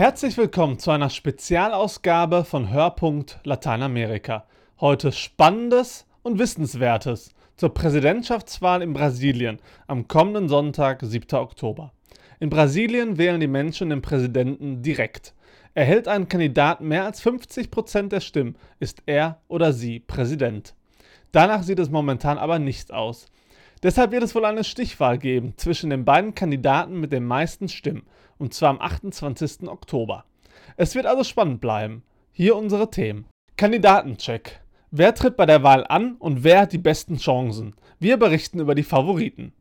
Herzlich willkommen zu einer Spezialausgabe von Hörpunkt Lateinamerika. Heute Spannendes und Wissenswertes zur Präsidentschaftswahl in Brasilien am kommenden Sonntag, 7. Oktober. In Brasilien wählen die Menschen den Präsidenten direkt. Erhält ein Kandidat mehr als 50 Prozent der Stimmen, ist er oder sie Präsident. Danach sieht es momentan aber nicht aus. Deshalb wird es wohl eine Stichwahl geben zwischen den beiden Kandidaten mit den meisten Stimmen und zwar am 28. Oktober. Es wird also spannend bleiben. Hier unsere Themen. Kandidatencheck. Wer tritt bei der Wahl an und wer hat die besten Chancen? Wir berichten über die Favoriten.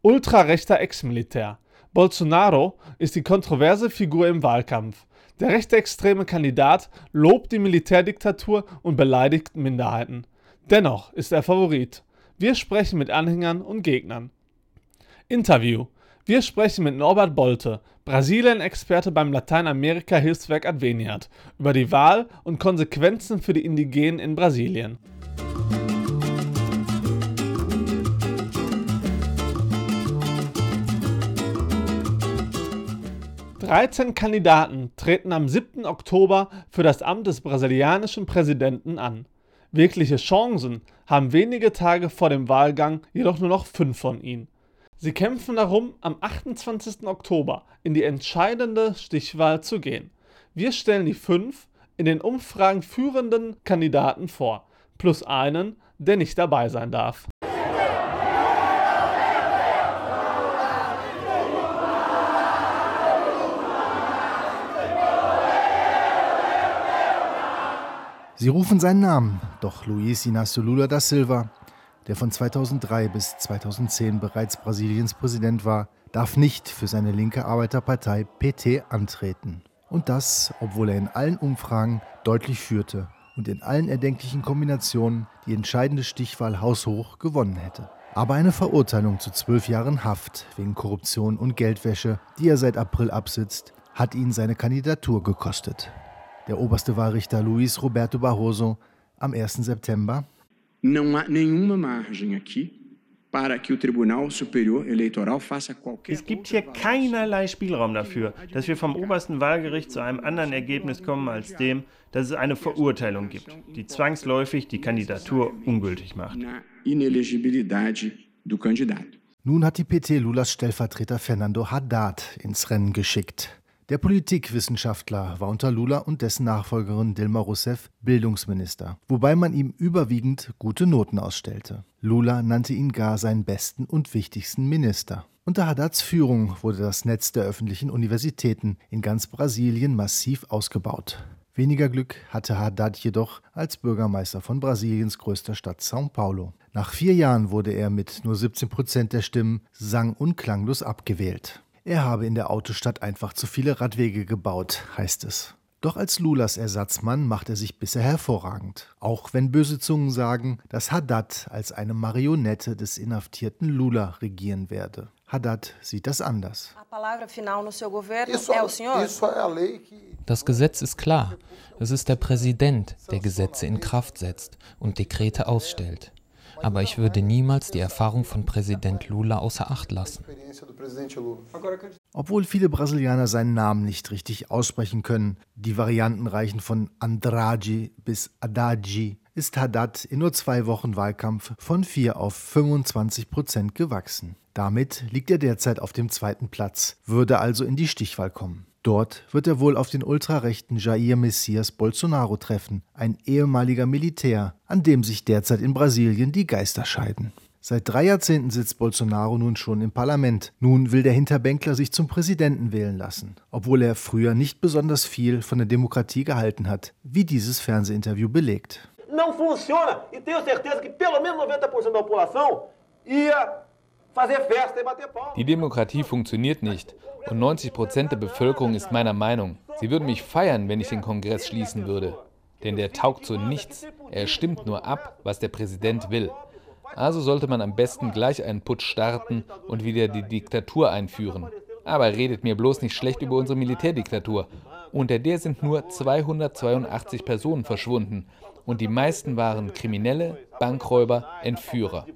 Ultrarechter Ex-Militär. Bolsonaro ist die kontroverse Figur im Wahlkampf. Der rechtsextreme Kandidat lobt die Militärdiktatur und beleidigt Minderheiten. Dennoch ist er Favorit. Wir sprechen mit Anhängern und Gegnern. Interview. Wir sprechen mit Norbert Bolte, Brasilien-Experte beim Lateinamerika-Hilfswerk Adveniat, über die Wahl und Konsequenzen für die Indigenen in Brasilien. Dreizehn Kandidaten treten am 7. Oktober für das Amt des brasilianischen Präsidenten an. Wirkliche Chancen haben wenige Tage vor dem Wahlgang jedoch nur noch fünf von ihnen. Sie kämpfen darum, am 28. Oktober in die entscheidende Stichwahl zu gehen. Wir stellen die fünf in den Umfragen führenden Kandidaten vor, plus einen, der nicht dabei sein darf. Sie rufen seinen Namen, doch Luiz Inácio Lula da Silva der von 2003 bis 2010 bereits Brasiliens Präsident war, darf nicht für seine linke Arbeiterpartei PT antreten. Und das, obwohl er in allen Umfragen deutlich führte und in allen erdenklichen Kombinationen die entscheidende Stichwahl haushoch gewonnen hätte. Aber eine Verurteilung zu zwölf Jahren Haft wegen Korruption und Geldwäsche, die er seit April absitzt, hat ihn seine Kandidatur gekostet. Der oberste Wahlrichter Luis Roberto Barroso am 1. September Não há nenhuma margem aqui para que o Tribunal Superior Eleitoral faça qualquer Es gibt hier keinerlei Spielraum dafür, dass wir vom obersten Wahlgericht zu einem anderen Ergebnis kommen als dem, dass es eine Verurteilung gibt, die zwangsläufig die Kandidatur ungültig macht. Nun hat die PT Lulas Stellvertreter Fernando Haddad ins Rennen geschickt. Der Politikwissenschaftler war unter Lula und dessen Nachfolgerin Dilma Rousseff Bildungsminister, wobei man ihm überwiegend gute Noten ausstellte. Lula nannte ihn gar seinen besten und wichtigsten Minister. Unter Haddads Führung wurde das Netz der öffentlichen Universitäten in ganz Brasilien massiv ausgebaut. Weniger Glück hatte Haddad jedoch als Bürgermeister von Brasiliens größter Stadt São Paulo. Nach vier Jahren wurde er mit nur 17 Prozent der Stimmen sang- und klanglos abgewählt. Er habe in der Autostadt einfach zu viele Radwege gebaut, heißt es. Doch als Lulas Ersatzmann macht er sich bisher hervorragend. Auch wenn böse Zungen sagen, dass Haddad als eine Marionette des inhaftierten Lula regieren werde. Haddad sieht das anders. Das Gesetz ist klar. Es ist der Präsident, der Gesetze in Kraft setzt und Dekrete ausstellt aber ich würde niemals die Erfahrung von Präsident Lula außer Acht lassen. Obwohl viele Brasilianer seinen Namen nicht richtig aussprechen können, die Varianten reichen von Andrade bis Adagi, ist Haddad in nur zwei Wochen Wahlkampf von 4 auf 25 Prozent gewachsen. Damit liegt er derzeit auf dem zweiten Platz, würde also in die Stichwahl kommen. Dort wird er wohl auf den ultrarechten Jair Messias Bolsonaro treffen, ein ehemaliger Militär, an dem sich derzeit in Brasilien die Geister scheiden. Seit drei Jahrzehnten sitzt Bolsonaro nun schon im Parlament. Nun will der Hinterbänkler sich zum Präsidenten wählen lassen, obwohl er früher nicht besonders viel von der Demokratie gehalten hat, wie dieses Fernsehinterview belegt. Não funciona e tenho certeza que pelo menos 90% da população ia die Demokratie funktioniert nicht und 90 Prozent der Bevölkerung ist meiner Meinung. Sie würden mich feiern, wenn ich den Kongress schließen würde. Denn der taugt zu nichts. Er stimmt nur ab, was der Präsident will. Also sollte man am besten gleich einen Putsch starten und wieder die Diktatur einführen. Aber redet mir bloß nicht schlecht über unsere Militärdiktatur. Unter der sind nur 282 Personen verschwunden und die meisten waren Kriminelle, Bankräuber, Entführer.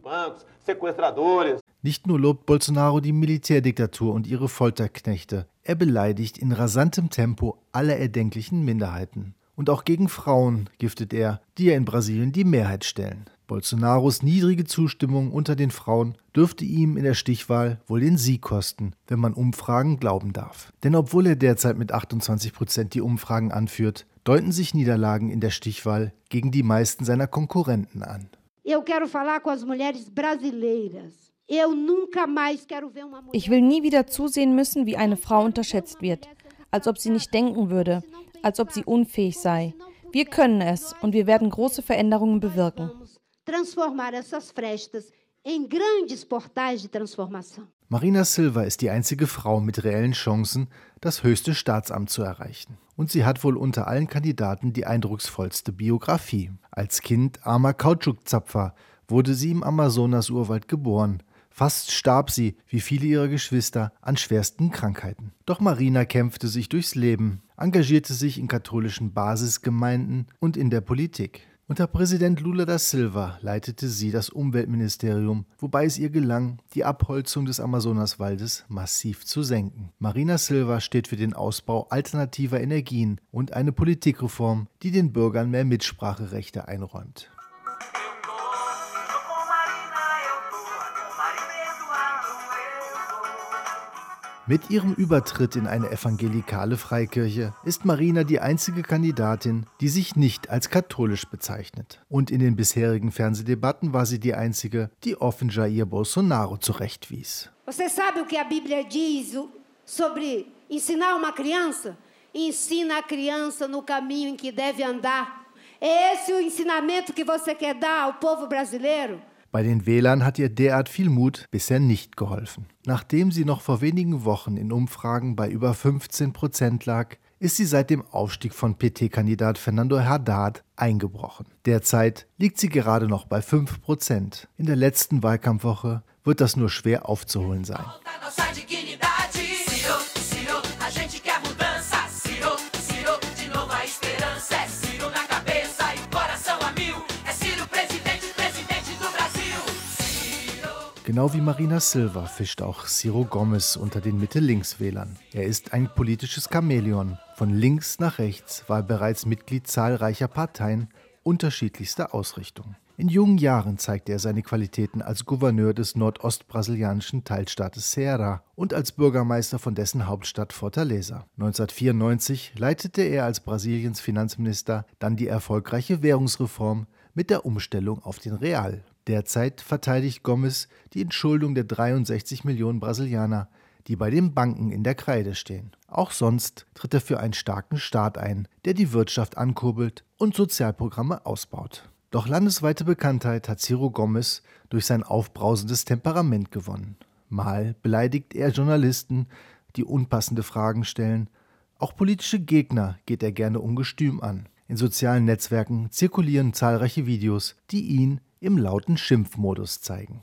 Nicht nur lobt Bolsonaro die Militärdiktatur und ihre Folterknechte. Er beleidigt in rasantem Tempo alle erdenklichen Minderheiten. Und auch gegen Frauen giftet er, die ja in Brasilien die Mehrheit stellen. Bolsonaros niedrige Zustimmung unter den Frauen dürfte ihm in der Stichwahl wohl den Sieg kosten, wenn man Umfragen glauben darf. Denn obwohl er derzeit mit 28 Prozent die Umfragen anführt, deuten sich Niederlagen in der Stichwahl gegen die meisten seiner Konkurrenten an. Ich will nie wieder zusehen müssen, wie eine Frau unterschätzt wird, als ob sie nicht denken würde, als ob sie unfähig sei. Wir können es und wir werden große Veränderungen bewirken. Marina Silva ist die einzige Frau mit reellen Chancen, das höchste Staatsamt zu erreichen. Und sie hat wohl unter allen Kandidaten die eindrucksvollste Biografie. Als Kind armer Kautschukzapfer wurde sie im Amazonas-Urwald geboren. Fast starb sie, wie viele ihrer Geschwister, an schwersten Krankheiten. Doch Marina kämpfte sich durchs Leben, engagierte sich in katholischen Basisgemeinden und in der Politik. Unter Präsident Lula da Silva leitete sie das Umweltministerium, wobei es ihr gelang, die Abholzung des Amazonaswaldes massiv zu senken. Marina Silva steht für den Ausbau alternativer Energien und eine Politikreform, die den Bürgern mehr Mitspracherechte einräumt. Mit ihrem Übertritt in eine evangelikale Freikirche ist Marina die einzige Kandidatin, die sich nicht als katholisch bezeichnet. Und in den bisherigen Fernsehdebatten war sie die einzige, die offen Jair Bolsonaro zurechtwies. Você sabe o que a Bíblia diz sobre ensinar uma criança? Ensina a criança no caminho em que deve andar. É esse o ensinamento que você quer dar ao povo brasileiro? Bei den Wählern hat ihr derart viel Mut bisher nicht geholfen. Nachdem sie noch vor wenigen Wochen in Umfragen bei über 15 Prozent lag, ist sie seit dem Aufstieg von PT-Kandidat Fernando Haddad eingebrochen. Derzeit liegt sie gerade noch bei 5 Prozent. In der letzten Wahlkampfwoche wird das nur schwer aufzuholen sein. Genau wie Marina Silva fischt auch Ciro Gomez unter den Mitte-Links-Wählern. Er ist ein politisches Chamäleon. Von links nach rechts war er bereits Mitglied zahlreicher Parteien unterschiedlichster Ausrichtung. In jungen Jahren zeigte er seine Qualitäten als Gouverneur des nordostbrasilianischen Teilstaates Ceará und als Bürgermeister von dessen Hauptstadt Fortaleza. 1994 leitete er als Brasiliens Finanzminister dann die erfolgreiche Währungsreform mit der Umstellung auf den Real. Derzeit verteidigt Gomes die Entschuldung der 63 Millionen Brasilianer, die bei den Banken in der Kreide stehen. Auch sonst tritt er für einen starken Staat ein, der die Wirtschaft ankurbelt und Sozialprogramme ausbaut. Doch landesweite Bekanntheit hat Ciro Gomes durch sein aufbrausendes Temperament gewonnen. Mal beleidigt er Journalisten, die unpassende Fragen stellen. Auch politische Gegner geht er gerne ungestüm an. In sozialen Netzwerken zirkulieren zahlreiche Videos, die ihn im lauten Schimpfmodus zeigen.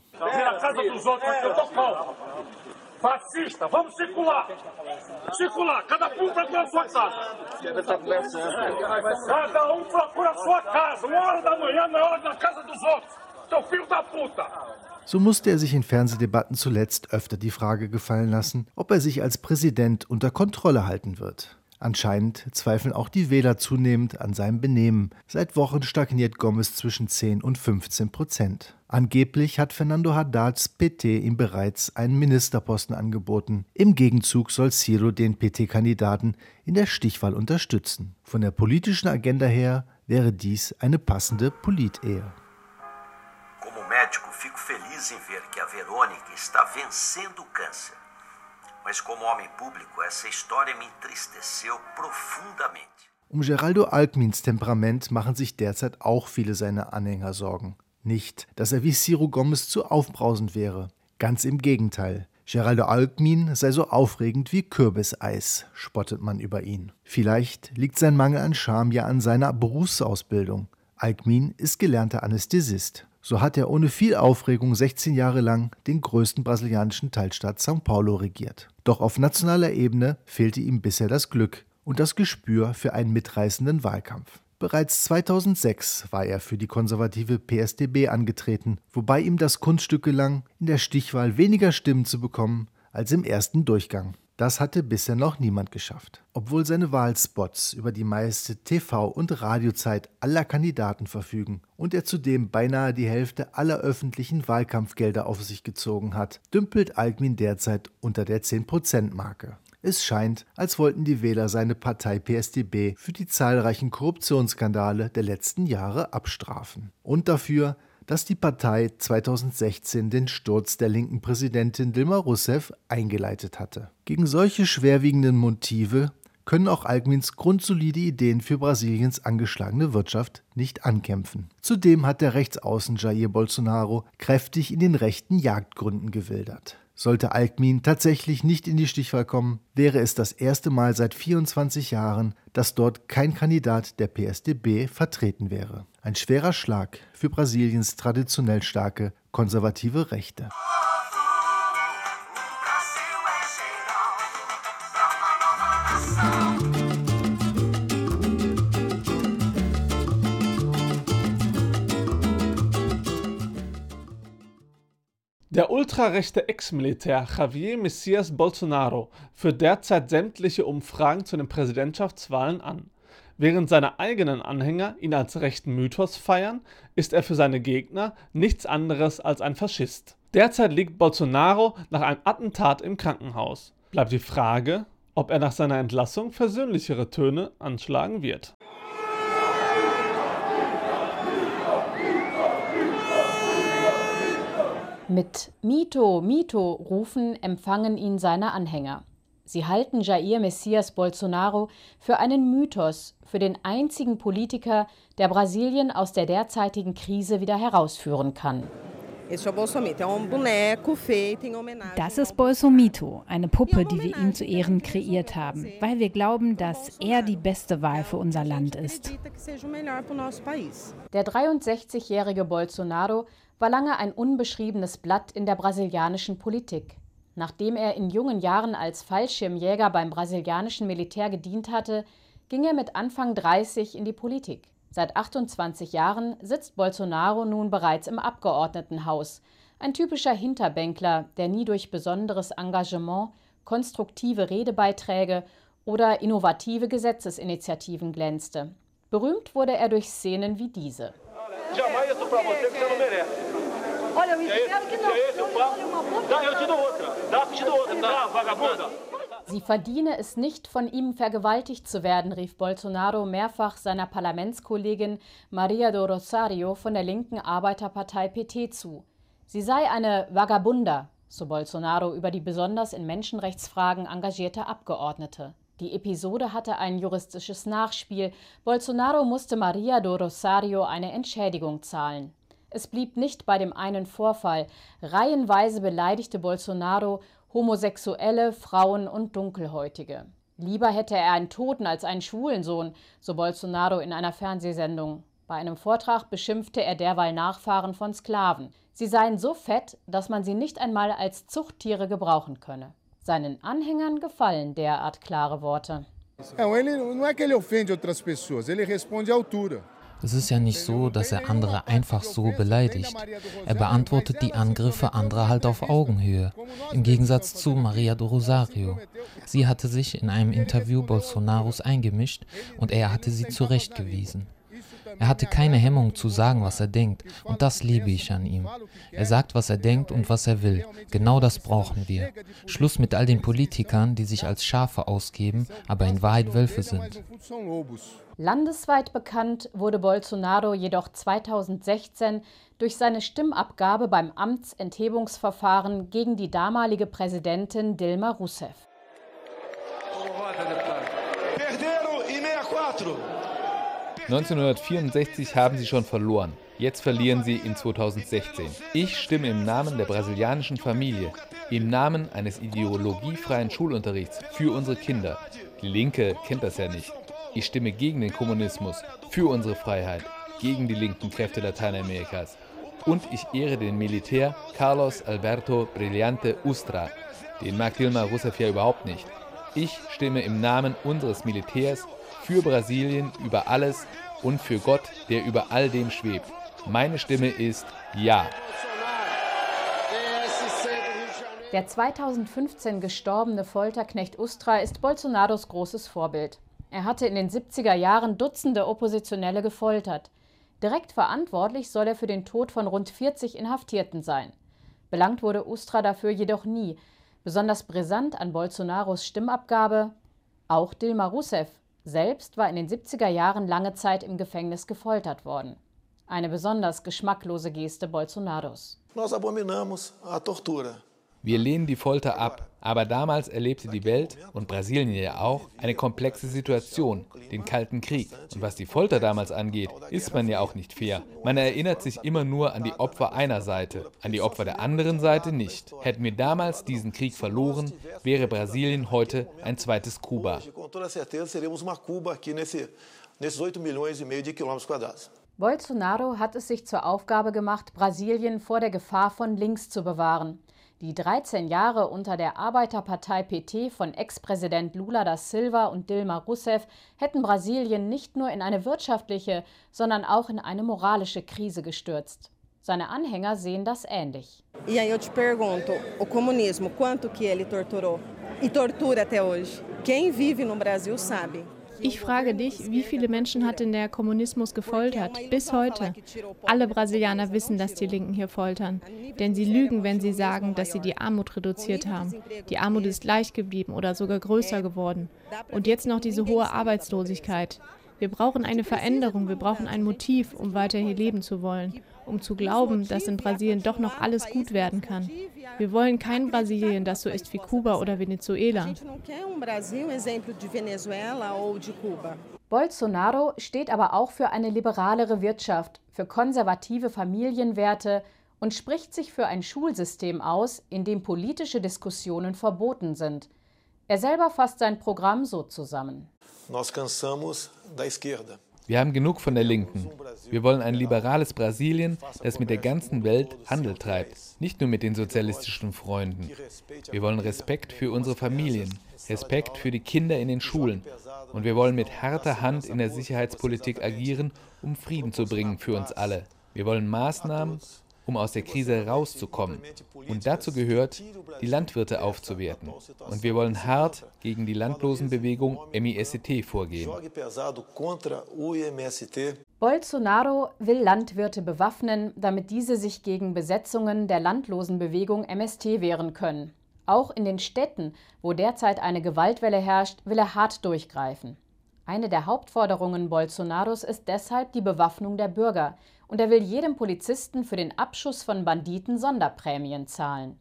So musste er sich in Fernsehdebatten zuletzt öfter die Frage gefallen lassen, ob er sich als Präsident unter Kontrolle halten wird. Anscheinend zweifeln auch die Wähler zunehmend an seinem Benehmen. Seit Wochen stagniert Gomez zwischen 10 und 15 Prozent. Angeblich hat Fernando Haddads PT ihm bereits einen Ministerposten angeboten. Im Gegenzug soll Ciro den PT-Kandidaten in der Stichwahl unterstützen. Von der politischen Agenda her wäre dies eine passende Politehe. Como médico, fico feliz em ver que a Verônica está vencendo o câncer. Mas como homem público, essa história me entristeceu profundamente. Um Geraldo Alckmins Temperament machen sich derzeit auch viele seiner Anhänger Sorgen. Nicht, dass er wie Ciro Gomez zu aufbrausend wäre. Ganz im Gegenteil. Geraldo Alckmin sei so aufregend wie Kürbiseis, spottet man über ihn. Vielleicht liegt sein Mangel an Charme ja an seiner Berufsausbildung. Alckmin ist gelernter Anästhesist. So hat er ohne viel Aufregung 16 Jahre lang den größten brasilianischen Teilstaat São Paulo regiert. Doch auf nationaler Ebene fehlte ihm bisher das Glück und das Gespür für einen mitreißenden Wahlkampf. Bereits 2006 war er für die konservative PSDB angetreten, wobei ihm das Kunststück gelang, in der Stichwahl weniger Stimmen zu bekommen als im ersten Durchgang. Das hatte bisher noch niemand geschafft. Obwohl seine Wahlspots über die meiste TV- und Radiozeit aller Kandidaten verfügen und er zudem beinahe die Hälfte aller öffentlichen Wahlkampfgelder auf sich gezogen hat, dümpelt Alkmin derzeit unter der 10%-Marke. Es scheint, als wollten die Wähler seine Partei PSDB für die zahlreichen Korruptionsskandale der letzten Jahre abstrafen und dafür, dass die Partei 2016 den Sturz der linken Präsidentin Dilma Rousseff eingeleitet hatte. Gegen solche schwerwiegenden Motive können auch Alkmins grundsolide Ideen für Brasiliens angeschlagene Wirtschaft nicht ankämpfen. Zudem hat der Rechtsaußen Jair Bolsonaro kräftig in den rechten Jagdgründen gewildert. Sollte Alkmin tatsächlich nicht in die Stichwahl kommen, wäre es das erste Mal seit 24 Jahren, dass dort kein Kandidat der PSDB vertreten wäre. Ein schwerer Schlag für Brasiliens traditionell starke konservative Rechte. Ultrarechte Ex-Militär Javier Messias Bolsonaro führt derzeit sämtliche Umfragen zu den Präsidentschaftswahlen an. Während seine eigenen Anhänger ihn als rechten Mythos feiern, ist er für seine Gegner nichts anderes als ein Faschist. Derzeit liegt Bolsonaro nach einem Attentat im Krankenhaus. Bleibt die Frage, ob er nach seiner Entlassung versöhnlichere Töne anschlagen wird. Mit Mito, Mito rufen empfangen ihn seine Anhänger. Sie halten Jair Messias Bolsonaro für einen Mythos, für den einzigen Politiker, der Brasilien aus der derzeitigen Krise wieder herausführen kann. Das ist Bolsomito, eine Puppe, die wir ihm zu Ehren kreiert haben, weil wir glauben, dass er die beste Wahl für unser Land ist. Der 63-jährige Bolsonaro war lange ein unbeschriebenes Blatt in der brasilianischen Politik. Nachdem er in jungen Jahren als Fallschirmjäger beim brasilianischen Militär gedient hatte, ging er mit Anfang 30 in die Politik. Seit 28 Jahren sitzt Bolsonaro nun bereits im Abgeordnetenhaus, ein typischer Hinterbänkler, der nie durch besonderes Engagement, konstruktive Redebeiträge oder innovative Gesetzesinitiativen glänzte. Berühmt wurde er durch Szenen wie diese. Jamais isso pra você que você não merece. Olha, eu espero que não. Esse, Dá, eu te dou outra. Dá, te dou outra. Dá, vagabunda. Sie verdiene es nicht, von ihm vergewaltigt zu werden, rief Bolsonaro mehrfach seiner Parlamentskollegin Maria do Rosario von der linken Arbeiterpartei PT zu. Sie sei eine Vagabunda, so Bolsonaro über die besonders in Menschenrechtsfragen engagierte Abgeordnete. Die Episode hatte ein juristisches Nachspiel. Bolsonaro musste Maria do Rosario eine Entschädigung zahlen. Es blieb nicht bei dem einen Vorfall. Reihenweise beleidigte Bolsonaro Homosexuelle, Frauen und Dunkelhäutige. Lieber hätte er einen Toten als einen schwulen Sohn, so Bolsonaro in einer Fernsehsendung. Bei einem Vortrag beschimpfte er derweil Nachfahren von Sklaven. Sie seien so fett, dass man sie nicht einmal als Zuchttiere gebrauchen könne. Seinen Anhängern gefallen derart klare Worte. Es ist ja nicht so, dass er andere einfach so beleidigt. Er beantwortet die Angriffe anderer halt auf Augenhöhe, im Gegensatz zu Maria do Rosario. Sie hatte sich in einem Interview Bolsonaros eingemischt und er hatte sie zurechtgewiesen. Er hatte keine Hemmung zu sagen, was er denkt, und das liebe ich an ihm. Er sagt, was er denkt und was er will. Genau das brauchen wir. Schluss mit all den Politikern, die sich als Schafe ausgeben, aber in Wahrheit Wölfe sind. Landesweit bekannt wurde Bolsonaro jedoch 2016 durch seine Stimmabgabe beim Amtsenthebungsverfahren gegen die damalige Präsidentin Dilma Rousseff. Perderam in 64. 1964 haben sie schon verloren. Jetzt verlieren sie in 2016. Ich stimme im Namen der brasilianischen Familie, im Namen eines ideologiefreien Schulunterrichts für unsere Kinder. Die Linke kennt das ja nicht. Ich stimme gegen den Kommunismus, für unsere Freiheit, gegen die linken Kräfte Lateinamerikas. Und ich ehre den Militär Carlos Alberto Brillante Ustra. Den mag Dilma Rousseff ja überhaupt nicht. Ich stimme im Namen unseres Militärs für Brasilien über alles und für Gott, der über all dem schwebt. Meine Stimme ist Ja. Der 2015 gestorbene Folterknecht Ustra ist Bolsonaros großes Vorbild. Er hatte in den 70er Jahren Dutzende Oppositionelle gefoltert. Direkt verantwortlich soll er für den Tod von rund 40 Inhaftierten sein. Belangt wurde Ustra dafür jedoch nie. Besonders brisant an Bolsonaros Stimmabgabe auch Dilma Rousseff selbst war in den 70er Jahren lange Zeit im Gefängnis gefoltert worden. Eine besonders geschmacklose Geste Bolsonaros. Nós abominamos a tortura. Wir lehnen die Folter ab, aber damals erlebte die Welt und Brasilien ja auch eine komplexe Situation, den Kalten Krieg. Und was die Folter damals angeht, ist man ja auch nicht fair. Man erinnert sich immer nur an die Opfer einer Seite, an die Opfer der anderen Seite nicht. Hätten wir damals diesen Krieg verloren, wäre Brasilien heute ein zweites Kuba. Bolsonaro hat es sich zur Aufgabe gemacht, Brasilien vor der Gefahr von links zu bewahren. Die 13 Jahre unter der Arbeiterpartei PT von Ex-Präsident Lula da Silva und Dilma Rousseff hätten Brasilien nicht nur in eine wirtschaftliche, sondern auch in eine moralische Krise gestürzt. Seine Anhänger sehen das ähnlich. E aí eu te pergunto, o comunismo, quanto que ele torturou? E tortura até hoje. Quem vive Brasil sabe. Ich frage dich, wie viele Menschen hat denn der Kommunismus gefoltert? Bis heute. Alle Brasilianer wissen, dass die Linken hier foltern. Denn sie lügen, wenn sie sagen, dass sie die Armut reduziert haben. Die Armut ist gleich geblieben oder sogar größer geworden. Und jetzt noch diese hohe Arbeitslosigkeit. Wir brauchen eine Veränderung, wir brauchen ein Motiv, um weiter hier leben zu wollen, um zu glauben, dass in Brasilien doch noch alles gut werden kann. Wir wollen kein Brasilien, das so ist wie Kuba oder Venezuela. Bolsonaro steht aber auch für eine liberalere Wirtschaft, für konservative Familienwerte und spricht sich für ein Schulsystem aus, in dem politische Diskussionen verboten sind. Er selber fasst sein Programm so zusammen. Wir haben genug von der Linken. Wir wollen ein liberales Brasilien, das mit der ganzen Welt Handel treibt, nicht nur mit den sozialistischen Freunden. Wir wollen Respekt für unsere Familien, Respekt für die Kinder in den Schulen. Und wir wollen mit harter Hand in der Sicherheitspolitik agieren, um Frieden zu bringen für uns alle. Wir wollen Maßnahmen, um aus der Krise rauszukommen. Und dazu gehört, die Landwirte aufzuwerten. Und wir wollen hart gegen die Landlosenbewegung MIST vorgehen. Bolsonaro will Landwirte bewaffnen, damit diese sich gegen Besetzungen der Landlosenbewegung MST wehren können. Auch in den Städten, wo derzeit eine Gewaltwelle herrscht, will er hart durchgreifen. Eine der Hauptforderungen Bolsonaros ist deshalb die Bewaffnung der Bürger, und er will jedem Polizisten für den Abschuss von Banditen Sonderprämien zahlen.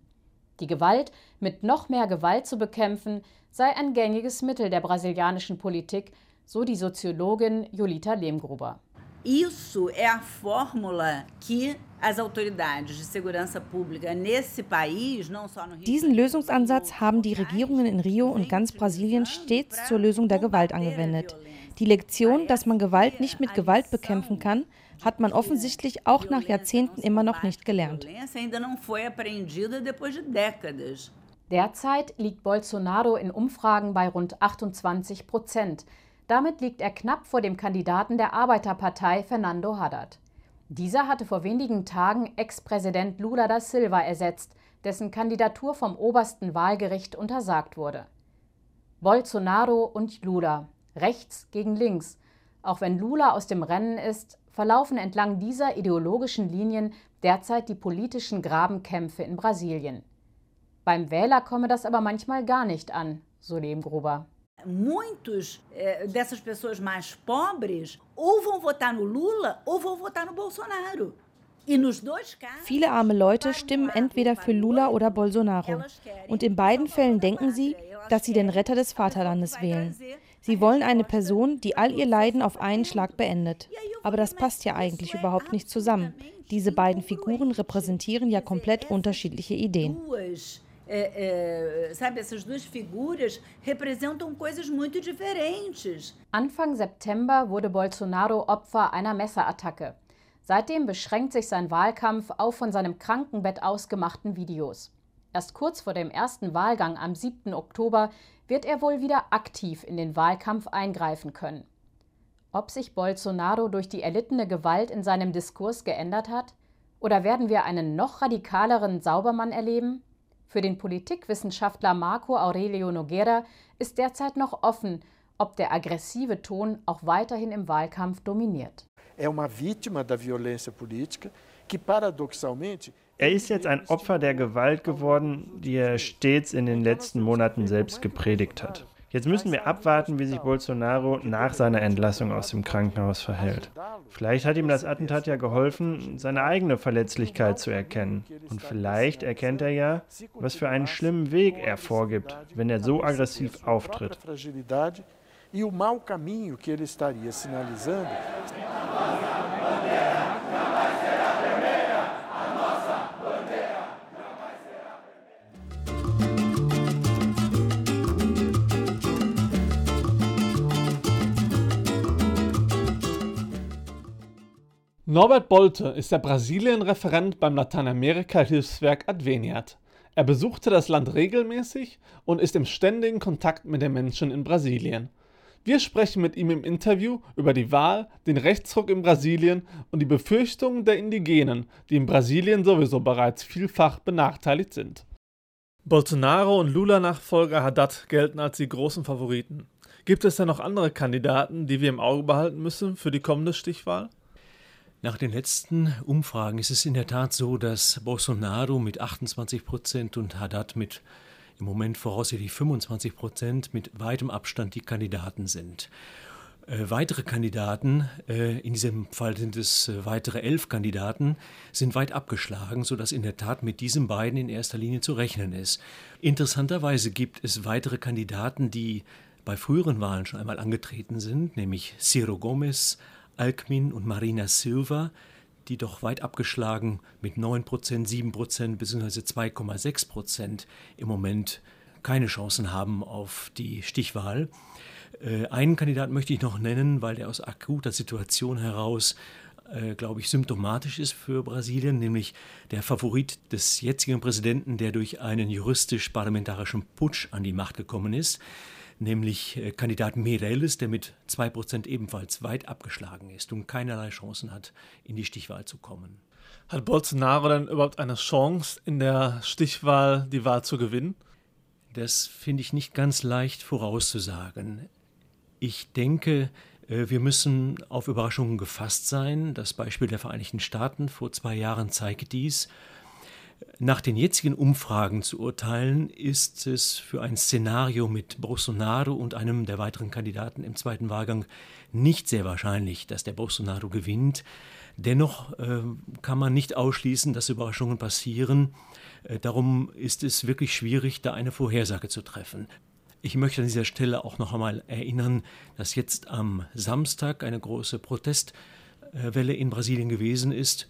Die Gewalt mit noch mehr Gewalt zu bekämpfen, sei ein gängiges Mittel der brasilianischen Politik, so die Soziologin Jolita Lehmgruber. Isso é a fórmula que as autoridades de segurança pública nesse país, não só no Rio Diesen Lösungsansatz haben die Regierungen in Rio und ganz Brasilien stets zur Lösung der Gewalt angewendet. Die Lektion, dass man Gewalt nicht mit Gewalt bekämpfen kann, hat man offensichtlich auch nach Jahrzehnten immer noch nicht gelernt. Derzeit liegt Bolsonaro in Umfragen bei rund 28 Prozent. Damit liegt er knapp vor dem Kandidaten der Arbeiterpartei Fernando Haddad. Dieser hatte vor wenigen Tagen Ex-Präsident Lula da Silva ersetzt, dessen Kandidatur vom obersten Wahlgericht untersagt wurde. Bolsonaro und Lula, rechts gegen links. Auch wenn Lula aus dem Rennen ist, verlaufen entlang dieser ideologischen Linien derzeit die politischen Grabenkämpfe in Brasilien. Beim Wähler komme das aber manchmal gar nicht an, so Lehmgruber. Muitos eh, dessas pessoas mais pobres ou vão votar no Lula ou vão votar no Bolsonaro. Viele arme Leute stimmen entweder für Lula oder Bolsonaro. Und in beiden Fällen denken sie, dass sie den Retter des Vaterlandes wählen. Sie wollen eine Person, die all ihr Leiden auf einen Schlag beendet. Aber das passt ja eigentlich überhaupt nicht zusammen. Diese beiden Figuren repräsentieren ja komplett unterschiedliche Ideen. Anfang September wurde Bolsonaro Opfer einer Messerattacke. Seitdem beschränkt sich sein Wahlkampf auf von seinem Krankenbett aus gemachten Videos. Erst kurz vor dem ersten Wahlgang am 7. Oktober wird er wohl wieder aktiv in den Wahlkampf eingreifen können. Ob sich Bolsonaro durch die erlittene Gewalt in seinem Diskurs geändert hat? Oder werden wir einen noch radikaleren Saubermann erleben? Für den Politikwissenschaftler Marco Aurelio Noguera ist derzeit noch offen, ob der aggressive Ton auch weiterhin im Wahlkampf dominiert. Er uma vítima da violência política que paradoxalmente er ist jetzt ein Opfer der Gewalt geworden, die er stets in den letzten Monaten selbst gepredigt hat. Jetzt müssen wir abwarten, wie sich Bolsonaro nach seiner Entlassung aus dem Krankenhaus verhält. Vielleicht hat ihm das Attentat ja geholfen, seine eigene Verletzlichkeit zu erkennen. Und vielleicht erkennt er ja, was für einen schlimmen Weg er vorgibt, wenn er so aggressiv auftritt. E o mau caminho que ele estaria sinalizando. Norbert Bolte ist der Brasilien-Referent beim Lateinamerika-Hilfswerk Adveniat. Er besuchte das Land regelmäßig und ist im ständigen Kontakt mit den Menschen in Brasilien. Wir sprechen mit ihm im Interview über die Wahl, den Rechtsruck in Brasilien und die Befürchtungen der Indigenen, die in Brasilien sowieso bereits vielfach benachteiligt sind. Bolsonaro und Lula-Nachfolger Haddad gelten als die großen Favoriten. Gibt es denn noch andere Kandidaten, die wir im Auge behalten müssen für die kommende Stichwahl? Nach den letzten Umfragen ist es in der Tat so, dass Bolsonaro mit 28 Prozent und Haddad mit im Moment voraussichtlich 25 Prozent mit weitem Abstand die Kandidaten sind. Äh, weitere Kandidaten, äh, in diesem Fall sind es äh, weitere elf Kandidaten, sind weit abgeschlagen, sodass in der Tat mit diesen beiden in erster Linie zu rechnen ist. Interessanterweise gibt es weitere Kandidaten, die bei früheren Wahlen schon einmal angetreten sind, nämlich Ciro Gomez, Alkmin und Marina Silva, die doch weit abgeschlagen mit 9%, 7% bzw. 2,6% im Moment keine Chancen haben auf die Stichwahl. Äh, einen Kandidaten möchte ich noch nennen, weil der aus akuter Situation heraus, äh, glaube ich, symptomatisch ist für Brasilien, nämlich der Favorit des jetzigen Präsidenten, der durch einen juristisch-parlamentarischen Putsch an die Macht gekommen ist nämlich äh, Kandidat Mireles, der mit 2% ebenfalls weit abgeschlagen ist und keinerlei Chancen hat, in die Stichwahl zu kommen. Hat Bolsonaro denn überhaupt eine Chance, in der Stichwahl die Wahl zu gewinnen? Das finde ich nicht ganz leicht vorauszusagen. Ich denke, äh, wir müssen auf Überraschungen gefasst sein. Das Beispiel der Vereinigten Staaten vor zwei Jahren zeigt dies. Nach den jetzigen Umfragen zu urteilen, ist es für ein Szenario mit Bolsonaro und einem der weiteren Kandidaten im zweiten Wahlgang nicht sehr wahrscheinlich, dass der Bolsonaro gewinnt. Dennoch äh, kann man nicht ausschließen, dass Überraschungen passieren. Äh, darum ist es wirklich schwierig, da eine Vorhersage zu treffen. Ich möchte an dieser Stelle auch noch einmal erinnern, dass jetzt am Samstag eine große Protestwelle in Brasilien gewesen ist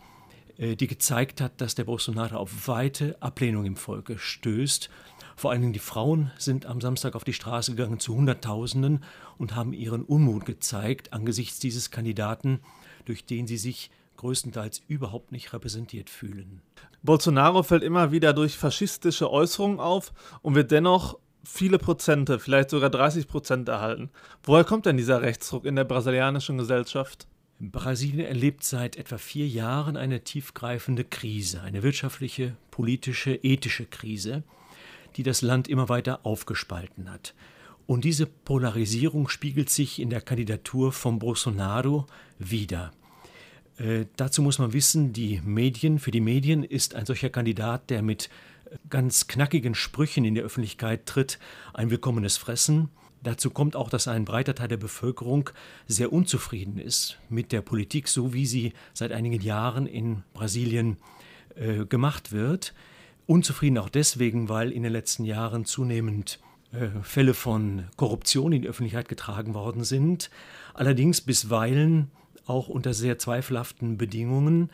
die gezeigt hat, dass der Bolsonaro auf weite Ablehnung im Volke stößt. Vor allen Dingen die Frauen sind am Samstag auf die Straße gegangen zu Hunderttausenden und haben ihren Unmut gezeigt angesichts dieses Kandidaten, durch den sie sich größtenteils überhaupt nicht repräsentiert fühlen. Bolsonaro fällt immer wieder durch faschistische Äußerungen auf und wird dennoch viele Prozente, vielleicht sogar 30 Prozent erhalten. Woher kommt denn dieser Rechtsruck in der brasilianischen Gesellschaft? Brasilien erlebt seit etwa vier Jahren eine tiefgreifende Krise, eine wirtschaftliche, politische, ethische Krise, die das Land immer weiter aufgespalten hat. Und diese Polarisierung spiegelt sich in der Kandidatur von Bolsonaro wider. Äh, dazu muss man wissen, die Medien, für die Medien ist ein solcher Kandidat, der mit ganz knackigen Sprüchen in der Öffentlichkeit tritt, ein willkommenes Fressen. Dazu kommt auch, dass ein breiter Teil der Bevölkerung sehr unzufrieden ist mit der Politik, so wie sie seit einigen Jahren in Brasilien äh, gemacht wird. Unzufrieden auch deswegen, weil in den letzten Jahren zunehmend äh, Fälle von Korruption in die Öffentlichkeit getragen worden sind. Allerdings bisweilen auch unter sehr zweifelhaften Bedingungen.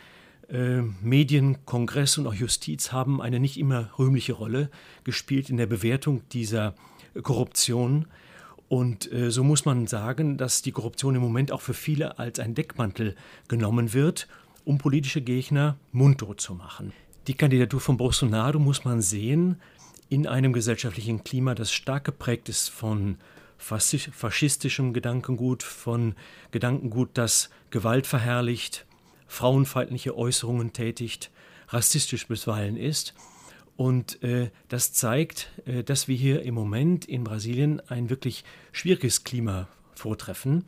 Äh, Medien, Kongress und auch Justiz haben eine nicht immer rühmliche Rolle gespielt in der Bewertung dieser Korruption. Und äh, so muss man sagen, dass die Korruption im Moment auch für viele als ein Deckmantel genommen wird, um politische Gegner mundtot zu machen. Die Kandidatur von Bolsonaro muss man sehen in einem gesellschaftlichen Klima, das stark geprägt ist von faschistischem Gedankengut, von Gedankengut, das Gewalt verherrlicht, frauenfeindliche Äußerungen tätigt, rassistisch bisweilen ist Und äh, das zeigt, äh, dass wir hier im Moment in Brasilien ein wirklich schwieriges Klima vortreffen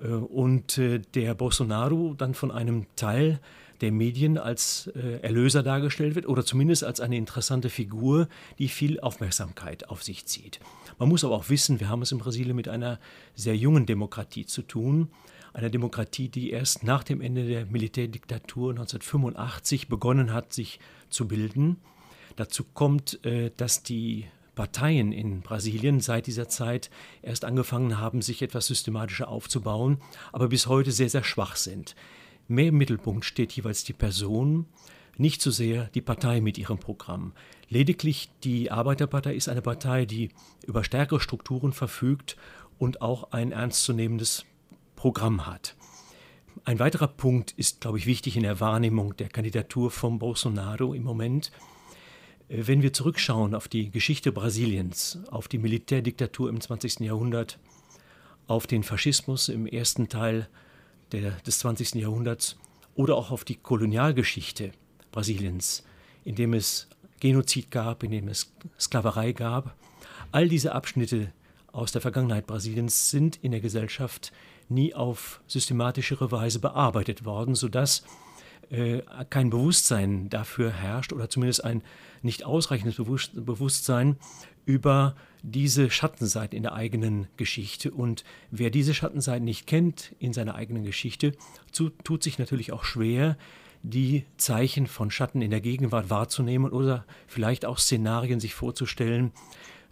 äh, und äh, der Bolsonaro dann von einem Teil der Medien als äh, Erlöser dargestellt wird oder zumindest als eine interessante Figur, die viel Aufmerksamkeit auf sich zieht. Man muss aber auch wissen, wir haben es in Brasilien mit einer sehr jungen Demokratie zu tun, einer Demokratie, die erst nach dem Ende der Militärdiktatur 1985 begonnen hat, sich zu bilden. Dazu kommt, äh, dass die Parteien in Brasilien seit dieser Zeit erst angefangen haben, sich etwas systematischer aufzubauen, aber bis heute sehr, sehr schwach sind. Mehr im Mittelpunkt steht jeweils die Person, nicht so sehr die Partei mit ihrem Programm. Lediglich die Arbeiterpartei ist eine Partei, die über stärkere Strukturen verfügt und auch ein ernstzunehmendes Programm hat. Ein weiterer Punkt ist, glaube ich, wichtig in der Wahrnehmung der Kandidatur von Bolsonaro im Moment. Wenn wir zurückschauen auf die Geschichte Brasiliens, auf die Militärdiktatur im 20. Jahrhundert, auf den Faschismus im ersten Teil der, des 20. Jahrhunderts oder auch auf die Kolonialgeschichte Brasiliens, in dem es Genozid gab, in dem es Sklaverei gab. All diese Abschnitte aus der Vergangenheit Brasiliens sind in der Gesellschaft nie auf systematischere Weise bearbeitet worden, sodass äh, kein Bewusstsein dafür herrscht oder zumindest ein nicht ausreichendes Bewusstsein über diese Schattenseiten in der eigenen Geschichte. Und wer diese Schattenseiten nicht kennt in seiner eigenen Geschichte, tut sich natürlich auch schwer, die Zeichen von Schatten in der Gegenwart wahrzunehmen oder vielleicht auch Szenarien sich vorzustellen,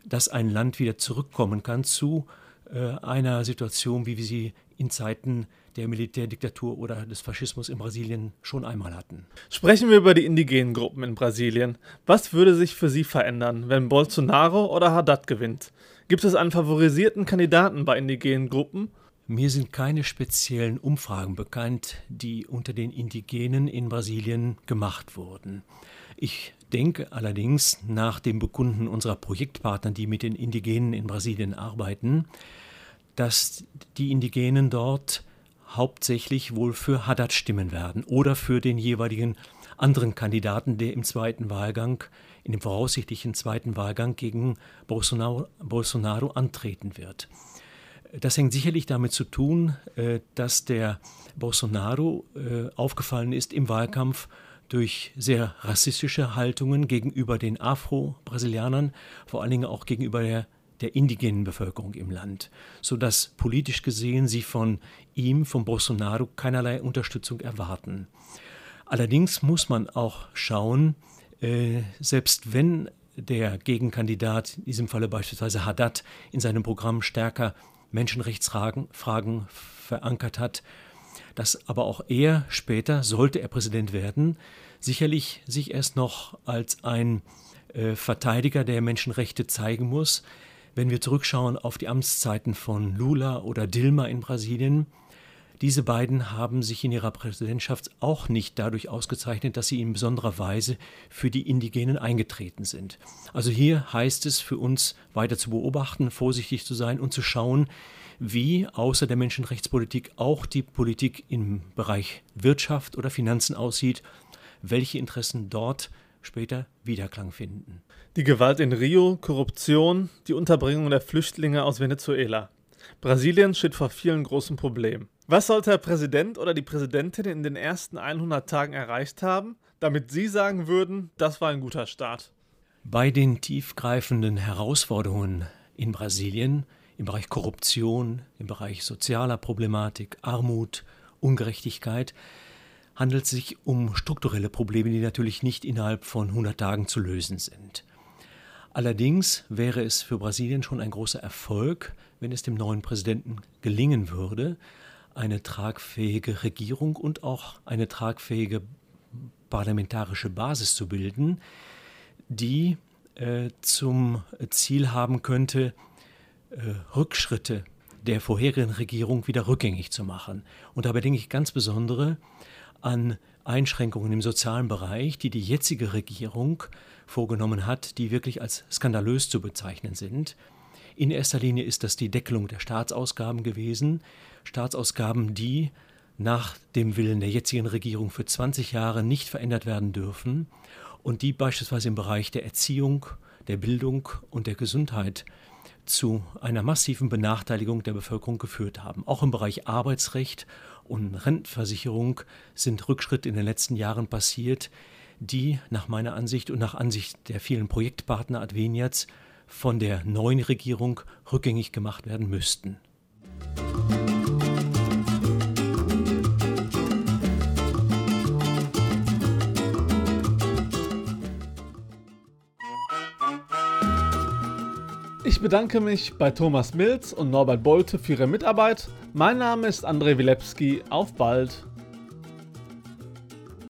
dass ein Land wieder zurückkommen kann zu äh, einer Situation, wie wir sie in Zeiten der Militärdiktatur oder des Faschismus in Brasilien schon einmal hatten. Sprechen wir über die indigenen Gruppen in Brasilien. Was würde sich für sie verändern, wenn Bolsonaro oder Haddad gewinnt? Gibt es einen favorisierten Kandidaten bei indigenen Gruppen? Mir sind keine speziellen Umfragen bekannt, die unter den Indigenen in Brasilien gemacht wurden. Ich denke allerdings nach dem Bekunden unserer Projektpartner, die mit den Indigenen in Brasilien arbeiten, dass die Indigenen dort hauptsächlich wohl für Haddad stimmen werden oder für den jeweiligen anderen Kandidaten, der im zweiten Wahlgang, in dem voraussichtlichen zweiten Wahlgang gegen Bolsonaro, Bolsonaro antreten wird. Das hängt sicherlich damit zu tun, äh, dass der Bolsonaro äh, aufgefallen ist im Wahlkampf durch sehr rassistische Haltungen gegenüber den Afro-Brasilianern, vor allen Dingen auch gegenüber der, der indigenen Bevölkerung im Land, sodass politisch gesehen sie von ihm, von Bolsonaro, keinerlei Unterstützung erwarten. Allerdings muss man auch schauen, äh, selbst wenn der Gegenkandidat, in diesem Falle beispielsweise Haddad, in seinem Programm stärker Menschenrechtsfragen Fragen verankert hat, dass aber auch er später, sollte er Präsident werden, sicherlich sich erst noch als ein äh, Verteidiger der Menschenrechte zeigen muss. Wenn wir zurückschauen auf die Amtszeiten von Lula oder Dilma in Brasilien, diese beiden haben sich in ihrer Präsidentschaft auch nicht dadurch ausgezeichnet, dass sie in besonderer Weise für die Indigenen eingetreten sind. Also hier heißt es für uns weiter zu beobachten, vorsichtig zu sein und zu schauen, wie außer der Menschenrechtspolitik auch die Politik im Bereich Wirtschaft oder Finanzen aussieht, welche Interessen dort später Wiederklang finden. Die Gewalt in Rio, Korruption, die Unterbringung der Flüchtlinge aus Venezuela. Brasilien steht vor vielen großen Problemen. Was sollte der Präsident oder die Präsidentin in den ersten 100 Tagen erreicht haben, damit Sie sagen würden, das war ein guter Start? Bei den tiefgreifenden Herausforderungen in Brasilien im Bereich Korruption, im Bereich sozialer Problematik, Armut, Ungerechtigkeit handelt es sich um strukturelle Probleme, die natürlich nicht innerhalb von 100 Tagen zu lösen sind. Allerdings wäre es für Brasilien schon ein großer Erfolg, wenn es dem neuen Präsidenten gelingen würde, eine tragfähige Regierung und auch eine tragfähige parlamentarische Basis zu bilden, die äh, zum Ziel haben könnte, Rückschritte der vorherigen Regierung wieder rückgängig zu machen. Und dabei denke ich ganz besondere an Einschränkungen im sozialen Bereich, die die jetzige Regierung vorgenommen hat, die wirklich als skandalös zu bezeichnen sind. In erster Linie ist das die Deckelung der Staatsausgaben gewesen, Staatsausgaben, die nach dem Willen der jetzigen Regierung für 20 Jahre nicht verändert werden dürfen und die beispielsweise im Bereich der Erziehung, der Bildung und der Gesundheit zu einer massiven Benachteiligung der Bevölkerung geführt haben. Auch im Bereich Arbeitsrecht und Rentenversicherung sind Rückschritte in den letzten Jahren passiert, die nach meiner Ansicht und nach Ansicht der vielen Projektpartner Adveniats von der neuen Regierung rückgängig gemacht werden müssten. Ich bedanke mich bei Thomas Mills und Norbert Bolte für ihre Mitarbeit. Mein Name ist André Wilepski. Auf bald!